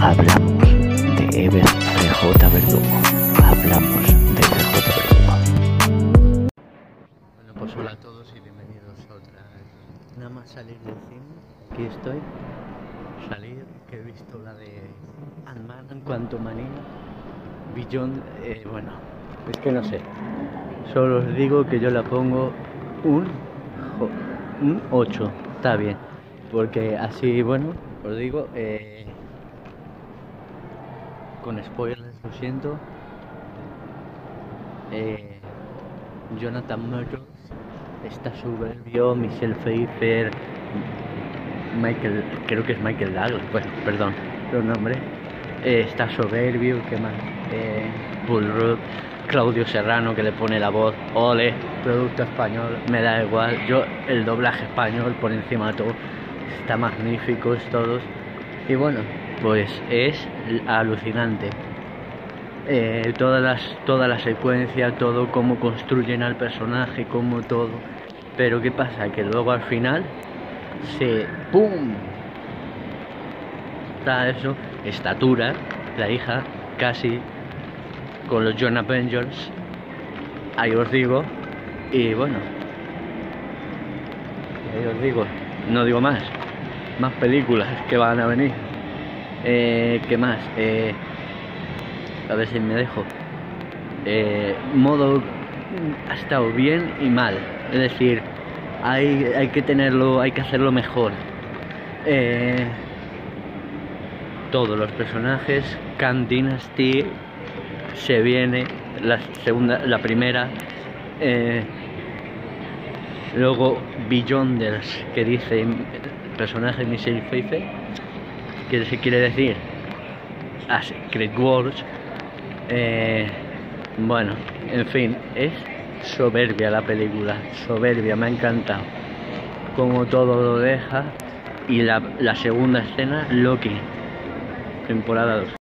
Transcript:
hablamos de Ever CJ Verdugo. Hablamos de CJ Verdugo. Bueno, pues hola a todos y bienvenidos a otra. Nada más salir del cine, aquí estoy. Salir, que he visto la de Ant-Man en cuanto manía. Billón, eh, bueno, es que no sé. Solo os digo que yo la pongo un, un 8. Está bien. Porque así, bueno, os digo, eh, con spoilers, lo siento. Eh, Jonathan Majors está soberbio, Michelle Pfeiffer, Michael, creo que es Michael Douglas, bueno, perdón, los nombres. Eh, está soberbio, ¿qué más? Eh, Claudio Serrano que le pone la voz, ole, producto español, me da igual, yo el doblaje español por encima de todo, está magnífico, todos. Y bueno, pues es alucinante. Eh, todas las, toda la secuencia, todo cómo construyen al personaje, cómo todo. Pero ¿qué pasa? Que luego al final se ¡pum! Está eso, estatura, la hija, casi con los John Avengers. Ahí os digo. Y bueno. Ahí os digo. No digo más. Más películas que van a venir. Eh, ¿Qué más? Eh, a ver si me dejo. Eh, modo ha estado bien y mal. Es decir, hay, hay que tenerlo, hay que hacerlo mejor. Eh, todos los personajes, Khan Dynasty, se viene la segunda, la primera. luego Beyonders, que dice personaje Michelle Pfeiffer, que se quiere decir a Secret Wars. Eh, bueno, en fin, es soberbia la película, soberbia, me ha encantado. Como todo lo deja. Y la, la segunda escena, Loki, temporada 2.